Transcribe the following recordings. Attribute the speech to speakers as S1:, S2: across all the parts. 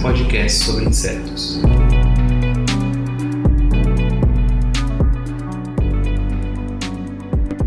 S1: podcast sobre insetos.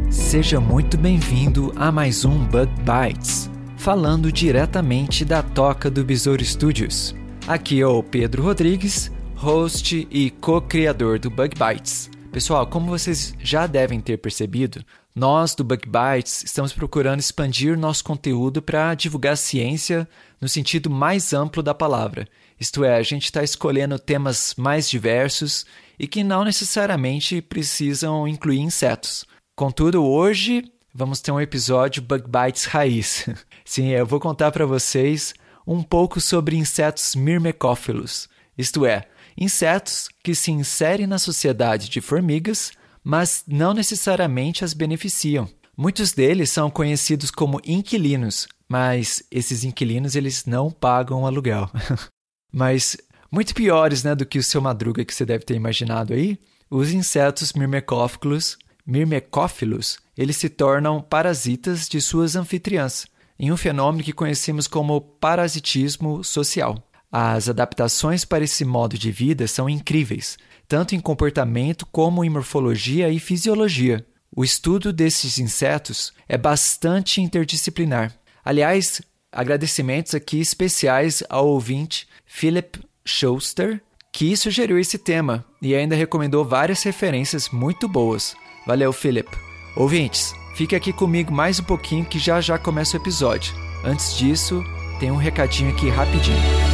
S2: Seja muito bem-vindo a mais um Bug Bites, falando diretamente da toca do Besouro Studios. Aqui é o Pedro Rodrigues, host e co-criador do Bug Bites. Pessoal, como vocês já devem ter percebido, nós do Bug Bites estamos procurando expandir nosso conteúdo para divulgar ciência no sentido mais amplo da palavra. Isto é, a gente está escolhendo temas mais diversos e que não necessariamente precisam incluir insetos. Contudo, hoje vamos ter um episódio Bug Bites raiz. Sim, eu vou contar para vocês um pouco sobre insetos mirmecófilos, isto é, insetos que se inserem na sociedade de formigas, mas não necessariamente as beneficiam. Muitos deles são conhecidos como inquilinos, mas esses inquilinos eles não pagam aluguel. mas muito piores né, do que o seu madruga que você deve ter imaginado aí, os insetos mirmecófilos mirmecófilos, eles se tornam parasitas de suas anfitriãs, em um fenômeno que conhecemos como parasitismo social. As adaptações para esse modo de vida são incríveis, tanto em comportamento como em morfologia e fisiologia. O estudo desses insetos é bastante interdisciplinar. Aliás, agradecimentos aqui especiais ao ouvinte Philip Schuster, que sugeriu esse tema e ainda recomendou várias referências muito boas. Valeu, Philip. Ouvintes, fique aqui comigo mais um pouquinho que já já começa o episódio. Antes disso, tem um recadinho aqui rapidinho.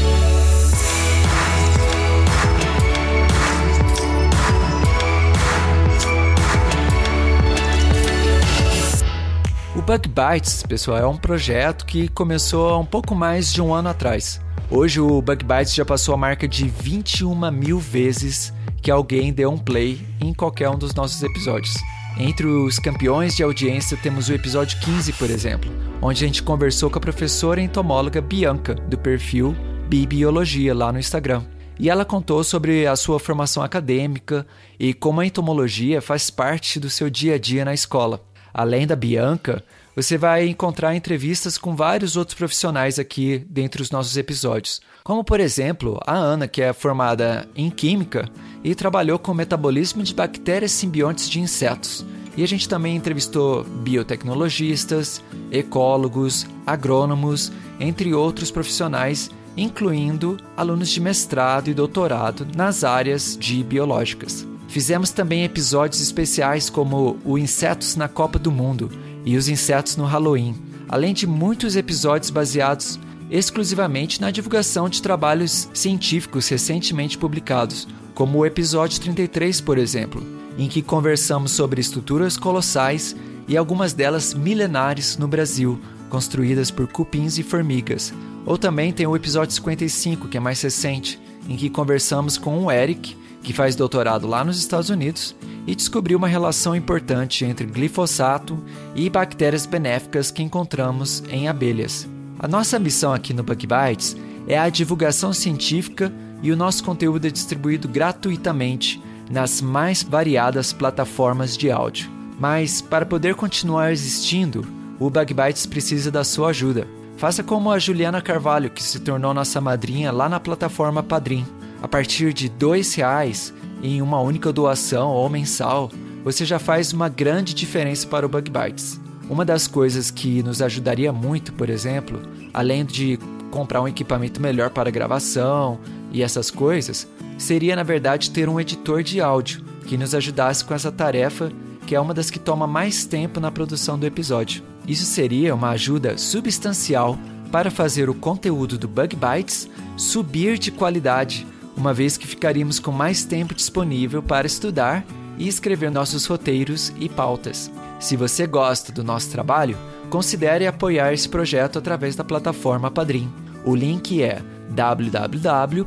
S2: Bug Bites, pessoal, é um projeto que começou há um pouco mais de um ano atrás. Hoje o Bug Bites já passou a marca de 21 mil vezes que alguém deu um play em qualquer um dos nossos episódios. Entre os campeões de audiência temos o episódio 15, por exemplo, onde a gente conversou com a professora entomóloga Bianca, do perfil Bibiologia lá no Instagram. E ela contou sobre a sua formação acadêmica e como a entomologia faz parte do seu dia a dia na escola. Além da Bianca, você vai encontrar entrevistas com vários outros profissionais aqui dentre os nossos episódios, como por exemplo a Ana, que é formada em Química e trabalhou com o metabolismo de bactérias simbiontes de insetos. E a gente também entrevistou biotecnologistas, ecólogos, agrônomos, entre outros profissionais, incluindo alunos de mestrado e doutorado nas áreas de biológicas. Fizemos também episódios especiais como o Insetos na Copa do Mundo e os Insetos no Halloween, além de muitos episódios baseados exclusivamente na divulgação de trabalhos científicos recentemente publicados, como o episódio 33, por exemplo, em que conversamos sobre estruturas colossais e algumas delas milenares no Brasil, construídas por cupins e formigas. Ou também tem o episódio 55, que é mais recente, em que conversamos com o Eric, que faz doutorado lá nos Estados Unidos e descobriu uma relação importante entre glifosato e bactérias benéficas que encontramos em abelhas. A nossa missão aqui no Bug Bites é a divulgação científica e o nosso conteúdo é distribuído gratuitamente nas mais variadas plataformas de áudio. Mas para poder continuar existindo, o Bug Bites precisa da sua ajuda. Faça como a Juliana Carvalho, que se tornou nossa madrinha lá na plataforma Padrim. A partir de R$ reais em uma única doação ou mensal, você já faz uma grande diferença para o Bug Bites. Uma das coisas que nos ajudaria muito, por exemplo, além de comprar um equipamento melhor para gravação e essas coisas, seria na verdade ter um editor de áudio que nos ajudasse com essa tarefa, que é uma das que toma mais tempo na produção do episódio. Isso seria uma ajuda substancial para fazer o conteúdo do Bug Bites subir de qualidade, uma vez que ficaríamos com mais tempo disponível para estudar e escrever nossos roteiros e pautas. Se você gosta do nosso trabalho, considere apoiar esse projeto através da plataforma Padrim. O link é www.padrim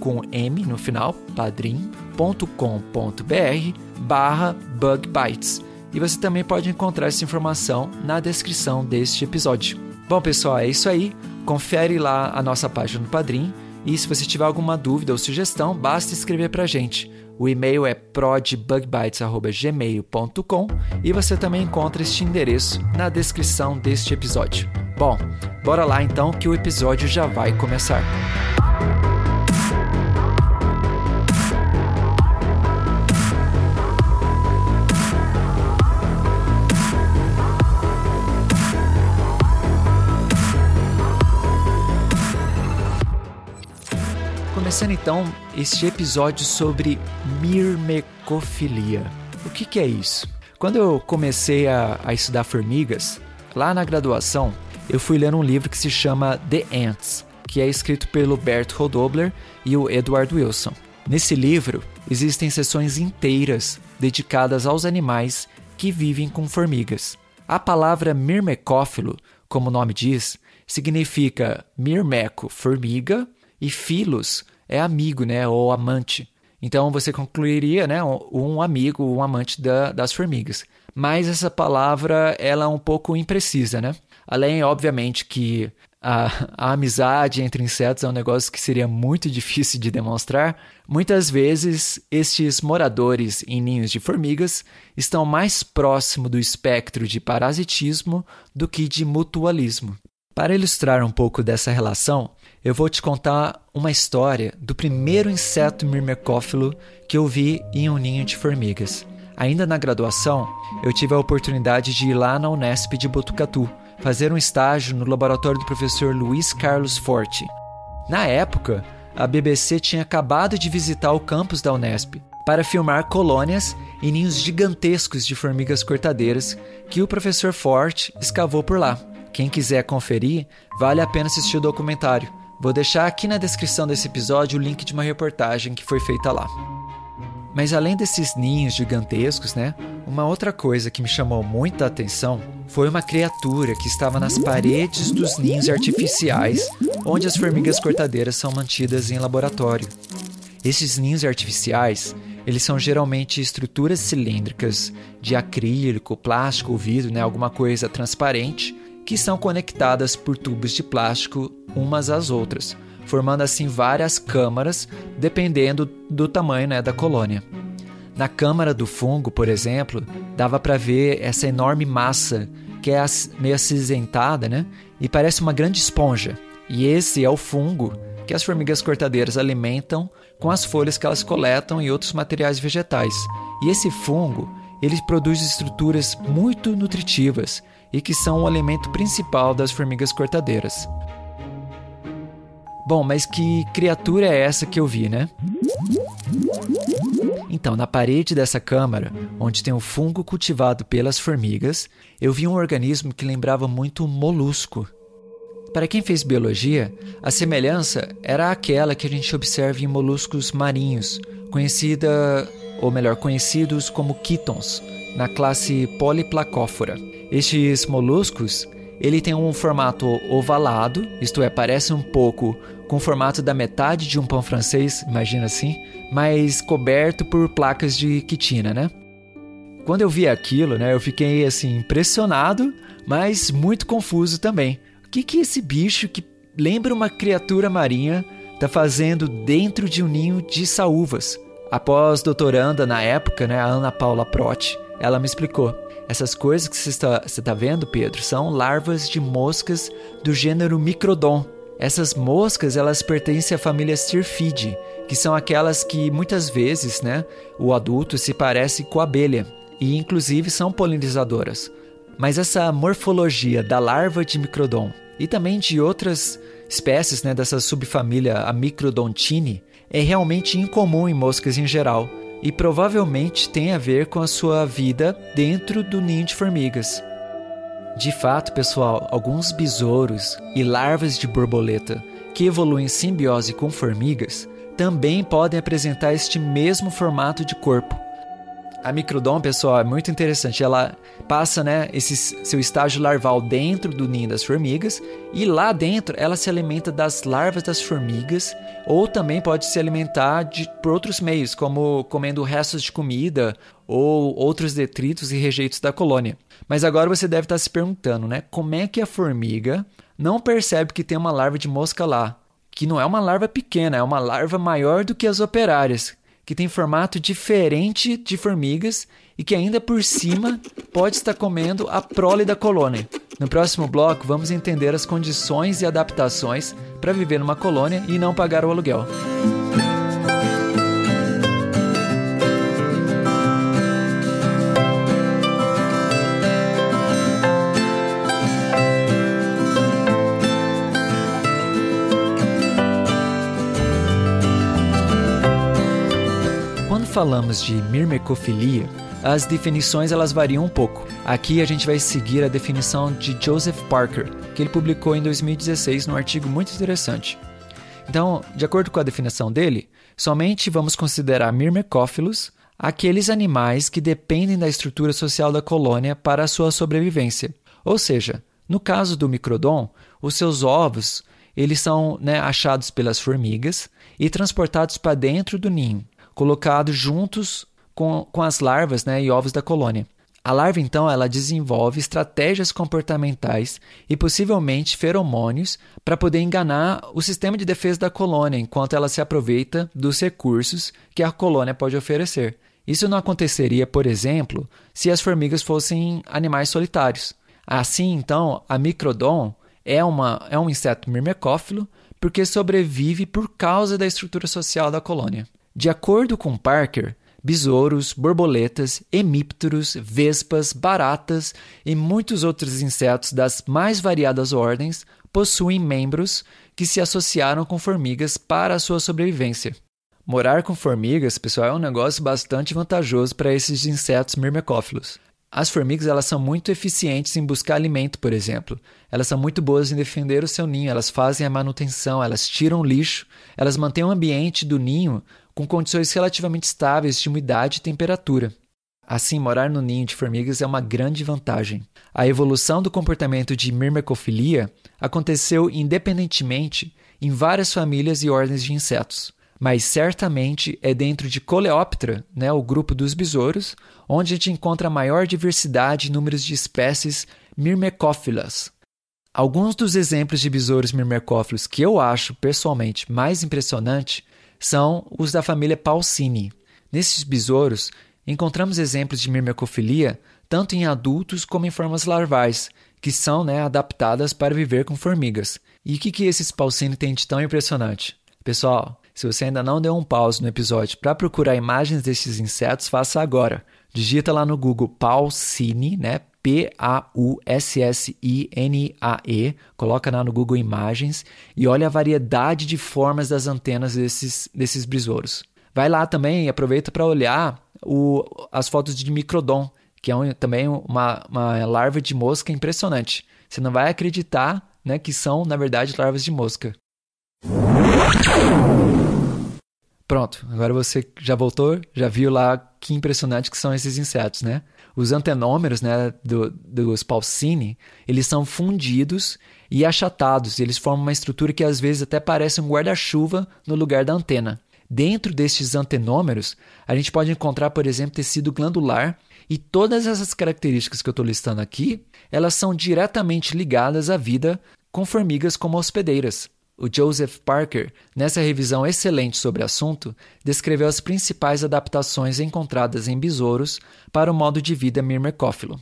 S2: com m no final, padrim.com.br barra bugbytes. E você também pode encontrar essa informação na descrição deste episódio. Bom, pessoal, é isso aí. Confere lá a nossa página no Padrim e se você tiver alguma dúvida ou sugestão, basta escrever para a gente. O e-mail é prodbugbytes.gmail.com e você também encontra este endereço na descrição deste episódio. Bom, bora lá então que o episódio já vai começar. Começando então este episódio sobre mirmecofilia. O que, que é isso? Quando eu comecei a, a, estudar formigas, lá na graduação, eu fui ler um livro que se chama The Ants, que é escrito pelo Bert Rodobler e o Edward Wilson. Nesse livro, existem sessões inteiras dedicadas aos animais que vivem com formigas. A palavra mirmecófilo, como o nome diz, significa mirmeco, formiga, e filos, é amigo, né, ou amante. Então você concluiria, né, um amigo, um amante da, das formigas. Mas essa palavra ela é um pouco imprecisa, né? Além, obviamente, que a, a, amizade entre insetos é um negócio que seria muito difícil de demonstrar, muitas vezes estes moradores em ninhos de formigas estão mais próximo do espectro de parasitismo do que de mutualismo. Para ilustrar um pouco dessa relação, eu vou te contar uma história do primeiro inseto mirmecófilo que eu vi em um ninho de formigas. Ainda na graduação, eu tive a oportunidade de ir lá na Unesp de Botucatu, fazer um estágio no laboratório do professor Luiz Carlos Forte. Na época, a BBC tinha acabado de visitar o campus da Unesp para filmar colônias e ninhos gigantescos de formigas cortadeiras que o professor Forte escavou por lá. Quem quiser conferir, vale a pena assistir o documentário. Vou deixar aqui na descrição desse episódio o link de uma reportagem que foi feita lá. Mas além desses ninhos gigantescos, né? Uma outra coisa que me chamou muita atenção foi uma criatura que estava nas paredes dos ninhos artificiais, onde as formigas cortadeiras são mantidas em laboratório. Esses ninhos artificiais, eles são geralmente estruturas cilíndricas de acrílico, plástico ou vidro, né, alguma coisa transparente, que são conectadas por tubos de plástico umas às outras, formando assim várias câmaras, dependendo do tamanho né, da colônia. Na câmara do fungo, por exemplo, dava para ver essa enorme massa que é meio acinzentada, né? E parece uma grande esponja. E esse é o fungo que as formigas cortadeiras alimentam com as folhas que elas coletam e outros materiais vegetais. E esse fungo, ele produz estruturas muito nutritivas e que são o alimento principal das formigas cortadeiras. Bom, mas que criatura é essa que eu vi, né? Então, na parede dessa câmara, onde tem o fungo cultivado pelas formigas, eu vi um organismo que lembrava muito um molusco. Para quem fez biologia, a semelhança era aquela que a gente observa em moluscos marinhos, conhecida, ou melhor, conhecidos como quitons, na classe Polyplacóphora. Estes moluscos ele tem um formato ovalado, isto é, parece um pouco com o formato da metade de um pão francês, imagina assim, mas coberto por placas de quitina, né? Quando eu vi aquilo, né, eu fiquei assim impressionado, mas muito confuso também. O que que esse bicho que lembra uma criatura marinha está fazendo dentro de um ninho de saúvas? Após doutoranda na época, né, a Ana Paula Protti, ela me explicou. Essas coisas que você está, você está vendo, Pedro, são larvas de moscas do gênero Microdon. Essas moscas, elas pertencem à família Syrphidae, que são aquelas que muitas vezes, né, o adulto se parece com a abelha e inclusive são polinizadoras. Mas essa morfologia da larva de Microdon e também de outras espécies, né, dessa subfamília a Microdontini, é realmente incomum em moscas em geral e provavelmente tem a ver com a sua vida dentro do ninho de formigas. De fato, pessoal, alguns besouros e larvas de borboleta que evoluem em simbiose com formigas também podem apresentar este mesmo formato de corpo. A microdon, pessoal, é muito interessante. Ela passa, né, esse seu estágio larval dentro do ninho das formigas e lá dentro ela se alimenta das larvas das formigas ou também pode se alimentar de, por outros meios, como comendo restos de comida ou outros detritos e rejeitos da colônia. Mas agora você deve estar se perguntando, né, como é que a formiga não percebe que tem uma larva de mosca lá? Que não é uma larva pequena, é uma larva maior do que as operárias, que tem formato diferente de formigas e que ainda por cima pode estar comendo a prole da colônia. No próximo bloco, vamos entender as condições e adaptações para viver numa colônia e não pagar o aluguel. Falamos de mirmecofilia, as definições elas variam um pouco. Aqui a gente vai seguir a definição de Joseph Parker, que ele publicou em 2016 num artigo muito interessante. Então, de acordo com a definição dele, somente vamos considerar mirmecófilos aqueles animais que dependem da estrutura social da colônia para a sua sobrevivência. Ou seja, no caso do microdon, os seus ovos eles são né, achados pelas formigas e transportados para dentro do ninho colocados juntos com, com as larvas né, e ovos da colônia. A larva, então, ela desenvolve estratégias comportamentais e possivelmente feromônios para poder enganar o sistema de defesa da colônia enquanto ela se aproveita dos recursos que a colônia pode oferecer. Isso não aconteceria, por exemplo, se as formigas fossem animais solitários. Assim, então, a microdon é, uma, é um inseto mirmecófilo porque sobrevive por causa da estrutura social da colônia. De acordo com Parker, besouros, borboletas, hemípteros, vespas, baratas e muitos outros insetos das mais variadas ordens possuem membros que se associaram com formigas para a sua sobrevivência. Morar com formigas, pessoal, é um negócio bastante vantajoso para esses insetos mirmecófilos. As formigas elas são muito eficientes em buscar alimento, por exemplo. Elas são muito boas em defender o seu ninho, elas fazem a manutenção, elas tiram lixo, elas mantêm o ambiente do ninho com condições relativamente estáveis de umidade e temperatura. Assim, morar no ninho de formigas é uma grande vantagem. A evolução do comportamento de mirmecofilia aconteceu independentemente em várias famílias e ordens de insetos, mas certamente é dentro de Coleoptera, né, o grupo dos besouros, onde a gente encontra a maior diversidade e números de espécies mirmecófilas. Alguns dos exemplos de besouros mirmecófilos que eu acho pessoalmente mais impressionante são os da família Paucini. Nesses besouros, encontramos exemplos de mirmecofilia tanto em adultos como em formas larvais, que são né, adaptadas para viver com formigas. E o que, que esses Paucini têm de tão impressionante? Pessoal, se você ainda não deu um pause no episódio para procurar imagens desses insetos, faça agora. Digita lá no Google Paucini, né? P-A-U-S-S-I-N-A-E, coloca lá no Google Imagens e olha a variedade de formas das antenas desses, desses besouros. Vai lá também e aproveita para olhar o, as fotos de microdon, que é um, também uma, uma larva de mosca impressionante. Você não vai acreditar né, que são, na verdade, larvas de mosca. Pronto, agora você já voltou, já viu lá que impressionante que são esses insetos, né? Os antenômeros né, do, dos Paucini, eles são fundidos e achatados. Eles formam uma estrutura que às vezes até parece um guarda-chuva no lugar da antena. Dentro destes antenômeros, a gente pode encontrar, por exemplo, tecido glandular e todas essas características que eu estou listando aqui, elas são diretamente ligadas à vida com formigas como hospedeiras. O Joseph Parker, nessa revisão excelente sobre o assunto, descreveu as principais adaptações encontradas em besouros para o modo de vida mirmecófilo.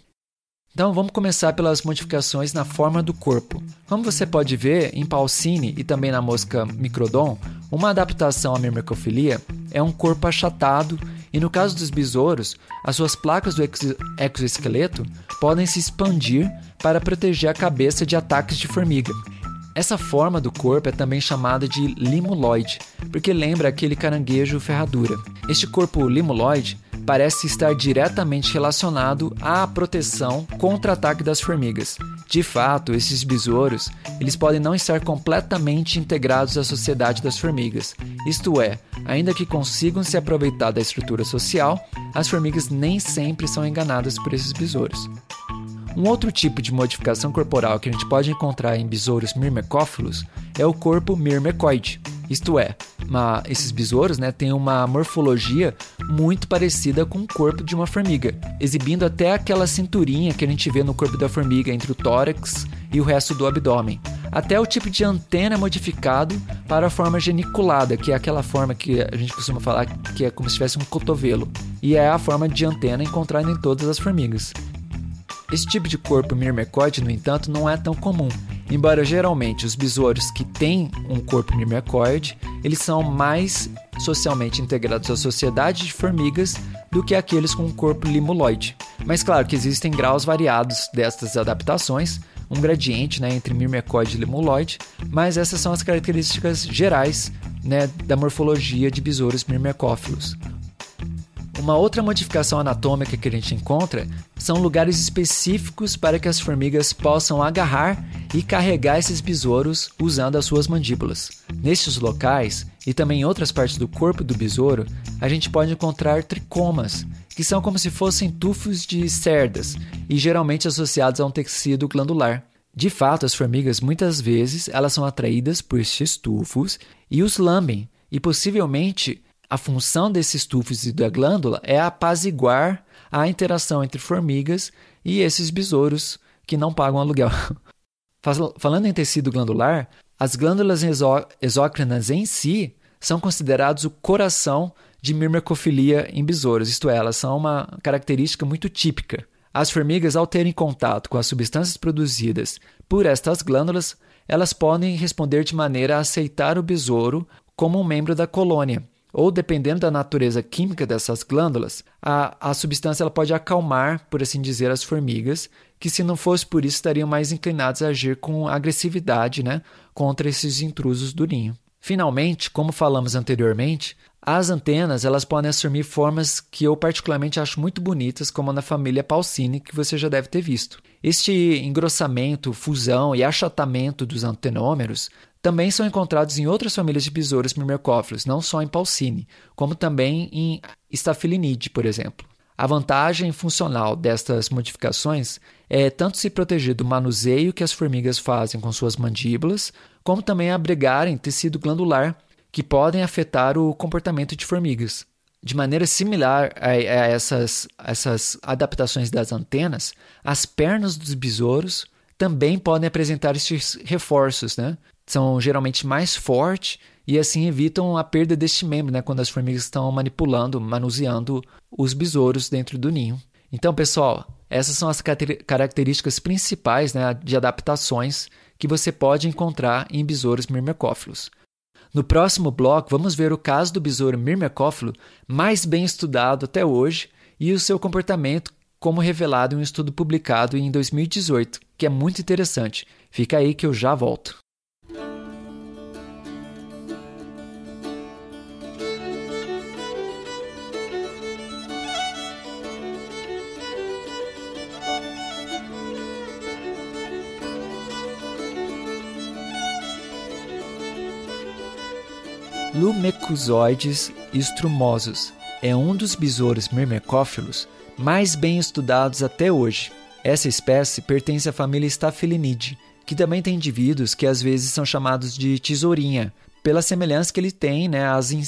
S2: Então vamos começar pelas modificações na forma do corpo. Como você pode ver, em Paucine e também na mosca Microdon, uma adaptação à mirmecofilia é um corpo achatado e no caso dos besouros, as suas placas do exoesqueleto podem se expandir para proteger a cabeça de ataques de formiga. Essa forma do corpo é também chamada de limuloide, porque lembra aquele caranguejo ferradura. Este corpo limuloide parece estar diretamente relacionado à proteção contra ataque das formigas, De fato, esses besouros, eles podem não estar completamente integrados à sociedade das formigas. Isto é, ainda que consigam se aproveitar da estrutura social, as formigas nem sempre são enganadas por esses besouros. Um outro tipo de modificação corporal que a gente pode encontrar em besouros mirmecófilos é o corpo mirmecoide. Isto é, uma, esses besouros né, têm uma morfologia muito parecida com o corpo de uma formiga, exibindo até aquela cinturinha que a gente vê no corpo da formiga entre o tórax e o resto do abdômen. Até o tipo de antena é modificado para a forma geniculada, que é aquela forma que a gente costuma falar que é como se tivesse um cotovelo, e é a forma de antena encontrada em todas as formigas. Esse tipo de corpo mirmecóide, no entanto, não é tão comum, embora geralmente os besouros que têm um corpo mirmecóide, eles são mais socialmente integrados à sociedade de formigas do que aqueles com um corpo limuloide. Mas claro que existem graus variados destas adaptações, um gradiente né, entre mirmecóide e limuloide, mas essas são as características gerais né, da morfologia de besouros mirmecófilos. Uma outra modificação anatômica que a gente encontra são lugares específicos para que as formigas possam agarrar e carregar esses besouros usando as suas mandíbulas. Nestes locais e também em outras partes do corpo do besouro, a gente pode encontrar tricomas, que são como se fossem tufos de cerdas e geralmente associados a um tecido glandular. De fato, as formigas muitas vezes elas são atraídas por estes tufos e os lambem, e possivelmente a função desses tufos e da glândula é apaziguar a interação entre formigas e esses besouros que não pagam aluguel. Falando em tecido glandular, as glândulas exó exócrinas em si são considerados o coração de mirmecofilia em besouros, isto é, elas são uma característica muito típica. As formigas, ao terem contato com as substâncias produzidas por estas glândulas, elas podem responder de maneira a aceitar o besouro como um membro da colônia, ou dependendo da natureza química dessas glândulas, a, a substância ela pode acalmar, por assim dizer, as formigas, que se não fosse por isso estariam mais inclinadas a agir com agressividade né, contra esses intrusos do ninho. Finalmente, como falamos anteriormente, as antenas elas podem assumir formas que eu particularmente acho muito bonitas, como na família Paucine, que você já deve ter visto. Este engrossamento, fusão e achatamento dos antenômeros também são encontrados em outras famílias de besouros mirmecófilos, não só em Paucine, como também em Staphylinidae, por exemplo. A vantagem funcional destas modificações é tanto se proteger do manuseio que as formigas fazem com suas mandíbulas, como também abrigarem tecido glandular que podem afetar o comportamento de formigas. De maneira similar a, essas, essas adaptações das antenas, as pernas dos besouros também podem apresentar esses reforços, né? São geralmente mais fortes e assim evitam a perda deste membro, né? Quando as formigas estão manipulando, manuseando os besouros dentro do ninho. Então, pessoal, essas são as características principais né, de adaptações que você pode encontrar em besouros mirmecófilos. No próximo bloco, vamos ver o caso do besouro mirmecófilo mais bem estudado até hoje e o seu comportamento como revelado em um estudo publicado em 2018, que é muito interessante. Fica aí que eu já volto. Lumecusoides estrumosos é um dos besouros mirmecófilos mais bem estudados até hoje. Essa espécie pertence à família Staphylinidae, que também tem indivíduos que às vezes são chamados de tesourinha, pela semelhança que ele tem né,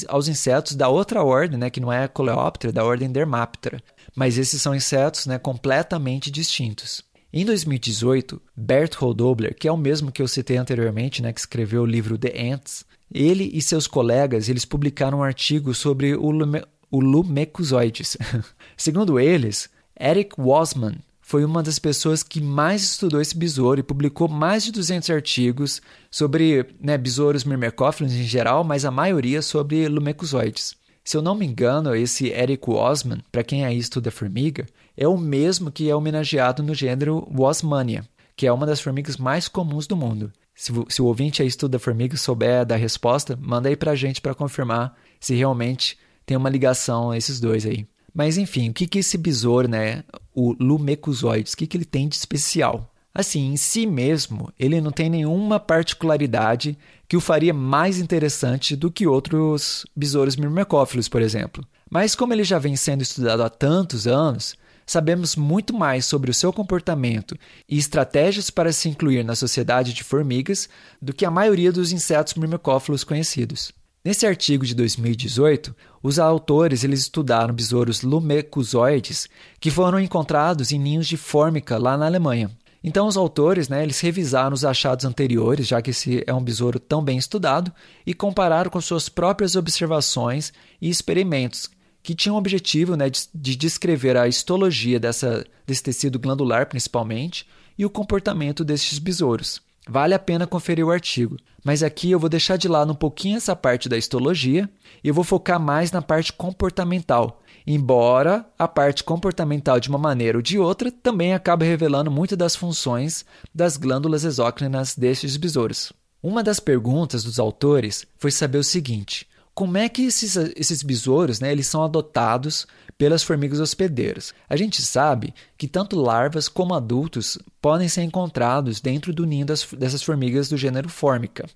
S2: aos insetos da outra ordem, né, que não é a Coleóptera, da ordem Dermaptera. Mas esses são insetos né, completamente distintos. Em 2018, Bert Dobler, que é o mesmo que eu citei anteriormente, né, que escreveu o livro The Ants, ele e seus colegas eles publicaram um artigo sobre o, lume, o lumecuzoides. Segundo eles, Eric Wasman foi uma das pessoas que mais estudou esse besouro e publicou mais de 200 artigos sobre né, besouros mirmecófilos em geral, mas a maioria sobre lumecuzoides. Se eu não me engano, esse Eric Wasman, para quem aí estuda formiga, é o mesmo que é homenageado no gênero Wasmania, que é uma das formigas mais comuns do mundo. Se, se o ouvinte aí estuda formiga souber da resposta, manda aí pra gente para confirmar se realmente tem uma ligação esses dois aí. Mas enfim, o que que esse besouro, né, o Lumecuzoides, o que que ele tem de especial? Assim, em si mesmo, ele não tem nenhuma particularidade que o faria mais interessante do que outros besouros myrmecófilos, por exemplo. Mas como ele já vem sendo estudado há tantos anos, sabemos muito mais sobre o seu comportamento e estratégias para se incluir na sociedade de formigas do que a maioria dos insetos myrmecófilos conhecidos. Nesse artigo de 2018, os autores eles estudaram besouros lumecuzoides que foram encontrados em ninhos de fórmica lá na Alemanha. Então, os autores né, eles revisaram os achados anteriores, já que esse é um besouro tão bem estudado, e compararam com suas próprias observações e experimentos, que tinham o objetivo né, de, de descrever a histologia dessa, desse tecido glandular, principalmente, e o comportamento destes besouros. Vale a pena conferir o artigo, mas aqui eu vou deixar de lado um pouquinho essa parte da histologia e eu vou focar mais na parte comportamental, embora a parte comportamental de uma maneira ou de outra também acabe revelando muitas das funções das glândulas exócrinas destes besouros. Uma das perguntas dos autores foi saber o seguinte: como é que esses, esses besouros né, eles são adotados pelas formigas hospedeiras? A gente sabe que tanto larvas como adultos podem ser encontrados dentro do ninho das, dessas formigas do gênero Formica.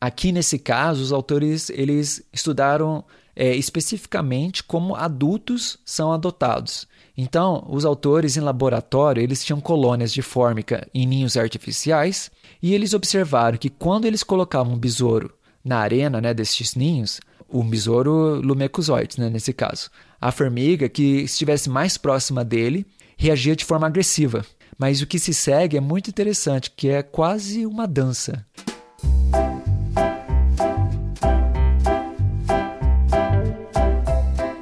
S2: Aqui nesse caso, os autores eles estudaram é, especificamente como adultos são adotados. Então, os autores em laboratório eles tinham colônias de fórmica em ninhos artificiais e eles observaram que quando eles colocavam um besouro na arena né, destes ninhos, o besouro lumecuzoides, né, nesse caso, a formiga que estivesse mais próxima dele reagia de forma agressiva. Mas o que se segue é muito interessante, que é quase uma dança.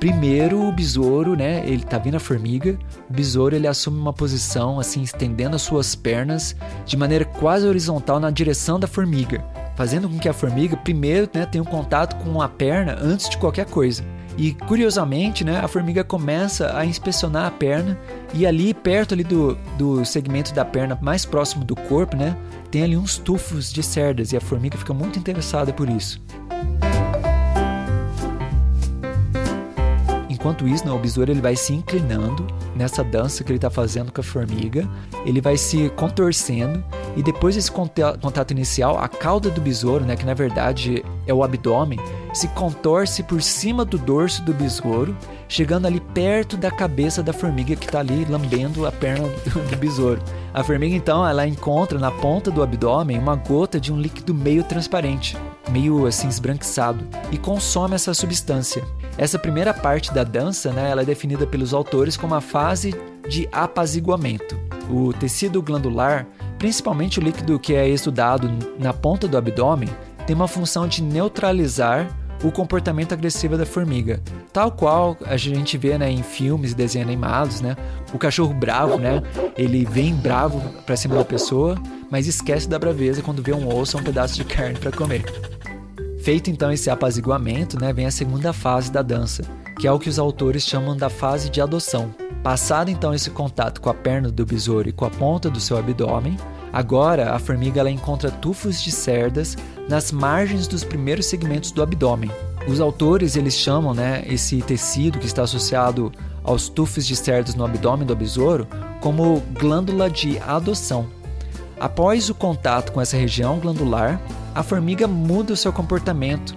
S2: Primeiro, o besouro, né? Ele tá vindo a formiga. O besouro ele assume uma posição assim, estendendo as suas pernas de maneira quase horizontal na direção da formiga, fazendo com que a formiga primeiro né, tenha um contato com a perna antes de qualquer coisa. E curiosamente, né, a formiga começa a inspecionar a perna e ali perto ali do, do segmento da perna mais próximo do corpo, né, tem ali uns tufos de cerdas e a formiga fica muito interessada por isso. Enquanto isso, né, o besouro ele vai se inclinando nessa dança que ele está fazendo com a formiga, ele vai se contorcendo e depois desse contato inicial, a cauda do besouro, né, que na verdade é o abdômen, se contorce por cima do dorso do besouro, chegando ali perto da cabeça da formiga que está ali lambendo a perna do besouro. A formiga então ela encontra na ponta do abdômen uma gota de um líquido meio transparente, meio assim esbranquiçado, e consome essa substância. Essa primeira parte da dança, né, ela é definida pelos autores como a fase de apaziguamento. O tecido glandular, principalmente o líquido que é estudado na ponta do abdômen, tem uma função de neutralizar o comportamento agressivo da formiga, tal qual a gente vê né, em filmes e desenhos animados, né? O cachorro bravo, né? Ele vem bravo para cima da pessoa, mas esquece da braveza quando vê um osso ou um pedaço de carne para comer. Feito então esse apaziguamento, né, vem a segunda fase da dança, que é o que os autores chamam da fase de adoção. Passado então esse contato com a perna do besouro e com a ponta do seu abdômen, agora a formiga ela encontra tufos de cerdas nas margens dos primeiros segmentos do abdômen. Os autores eles chamam né, esse tecido que está associado aos tufos de cerdas no abdômen do besouro como glândula de adoção. Após o contato com essa região glandular, a formiga muda o seu comportamento.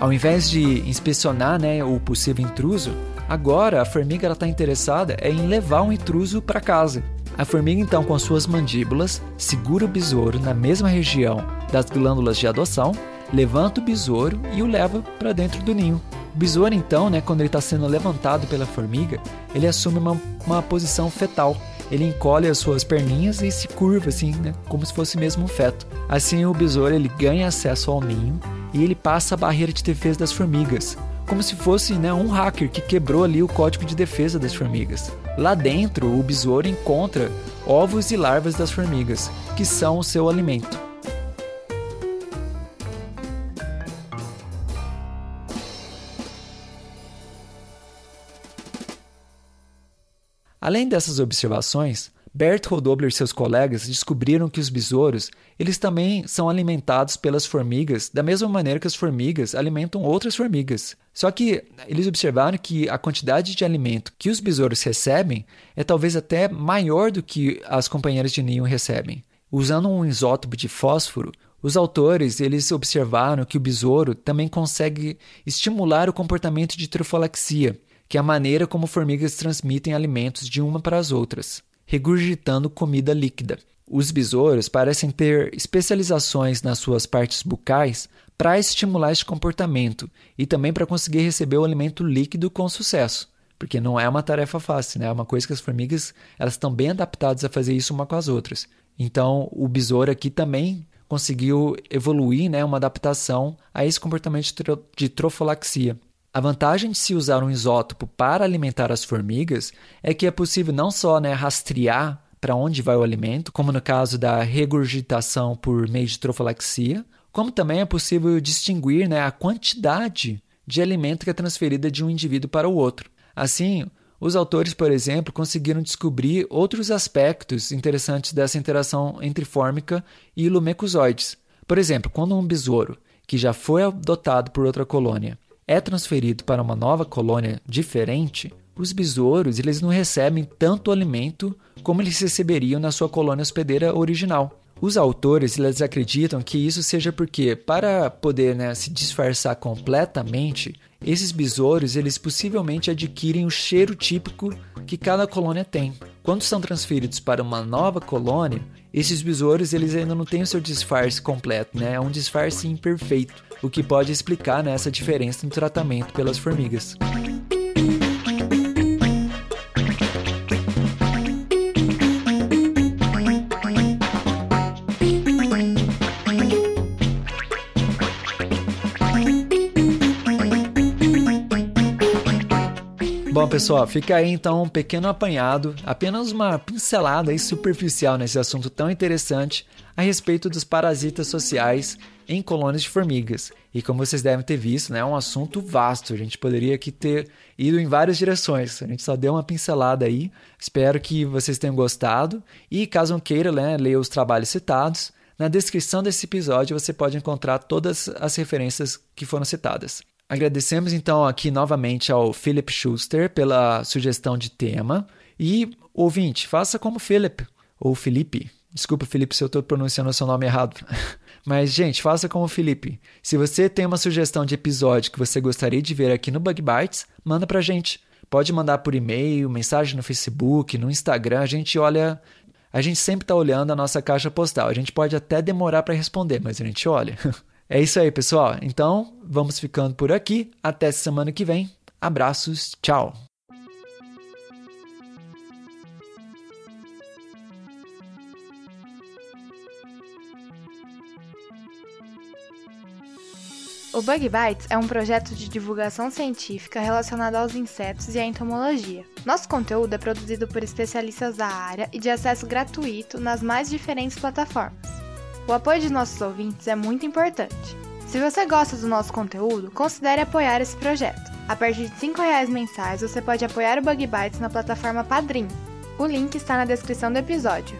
S2: Ao invés de inspecionar né, o possível intruso, agora a formiga está interessada em levar o intruso para casa. A formiga, então, com suas mandíbulas, segura o besouro na mesma região das glândulas de adoção, levanta o besouro e o leva para dentro do ninho. O besouro, então, né, quando ele está sendo levantado pela formiga, ele assume uma, uma posição fetal, ele encolhe as suas perninhas e se curva assim, né, como se fosse mesmo um feto. Assim o besouro ele ganha acesso ao ninho e ele passa a barreira de defesa das formigas, como se fosse né, um hacker que quebrou ali o código de defesa das formigas. Lá dentro, o besouro encontra ovos e larvas das formigas, que são o seu alimento. Além dessas observações, Berthold Dobler e seus colegas descobriram que os besouros, eles também são alimentados pelas formigas da mesma maneira que as formigas alimentam outras formigas. Só que eles observaram que a quantidade de alimento que os besouros recebem é talvez até maior do que as companheiras de ninho recebem. Usando um isótopo de fósforo, os autores eles observaram que o besouro também consegue estimular o comportamento de trofalaxia, que é a maneira como formigas transmitem alimentos de uma para as outras regurgitando comida líquida. Os besouros parecem ter especializações nas suas partes bucais para estimular este comportamento e também para conseguir receber o alimento líquido com sucesso, porque não é uma tarefa fácil, né? é uma coisa que as formigas elas estão bem adaptadas a fazer isso uma com as outras. Então, o besouro aqui também conseguiu evoluir né, uma adaptação a esse comportamento de trofalaxia. A vantagem de se usar um isótopo para alimentar as formigas é que é possível não só né, rastrear para onde vai o alimento, como no caso da regurgitação por meio de trofalaxia, como também é possível distinguir né, a quantidade de alimento que é transferida de um indivíduo para o outro. Assim, os autores, por exemplo, conseguiram descobrir outros aspectos interessantes dessa interação entre fórmica e lumecuzoides. Por exemplo, quando um besouro, que já foi adotado por outra colônia, é transferido para uma nova colônia diferente, os besouros eles não recebem tanto alimento como eles receberiam na sua colônia hospedeira original. Os autores eles acreditam que isso seja porque, para poder né, se disfarçar completamente, esses besouros eles possivelmente adquirem o cheiro típico que cada colônia tem. Quando são transferidos para uma nova colônia, esses besouros eles ainda não têm o seu disfarce completo, né? é um disfarce imperfeito o que pode explicar né, essa diferença no tratamento pelas formigas. Pessoal, fica aí então um pequeno apanhado, apenas uma pincelada aí superficial nesse assunto tão interessante a respeito dos parasitas sociais em colônias de formigas. E como vocês devem ter visto, né, é um assunto vasto. A gente poderia aqui ter ido em várias direções. A gente só deu uma pincelada aí. Espero que vocês tenham gostado. E caso não queira né, ler os trabalhos citados, na descrição desse episódio você pode encontrar todas as referências que foram citadas. Agradecemos então aqui novamente ao Philip Schuster pela sugestão de tema. E, ouvinte, faça como Philip, ou Felipe. Desculpa, Felipe, se eu estou pronunciando o seu nome errado. Mas, gente, faça como o Felipe. Se você tem uma sugestão de episódio que você gostaria de ver aqui no Bug Bites, manda pra gente. Pode mandar por e-mail, mensagem no Facebook, no Instagram. A gente olha. A gente sempre está olhando a nossa caixa postal. A gente pode até demorar para responder, mas a gente olha. É isso aí, pessoal. Então, vamos ficando por aqui. Até semana que vem. Abraços. Tchau.
S3: O Bug Bites é um projeto de divulgação científica relacionado aos insetos e à entomologia. Nosso conteúdo é produzido por especialistas da área e de acesso gratuito nas mais diferentes plataformas. O apoio de nossos ouvintes é muito importante. Se você gosta do nosso conteúdo, considere apoiar esse projeto. A partir de R$ reais mensais, você pode apoiar o Bug Bites na plataforma Padrim. O link está na descrição do episódio.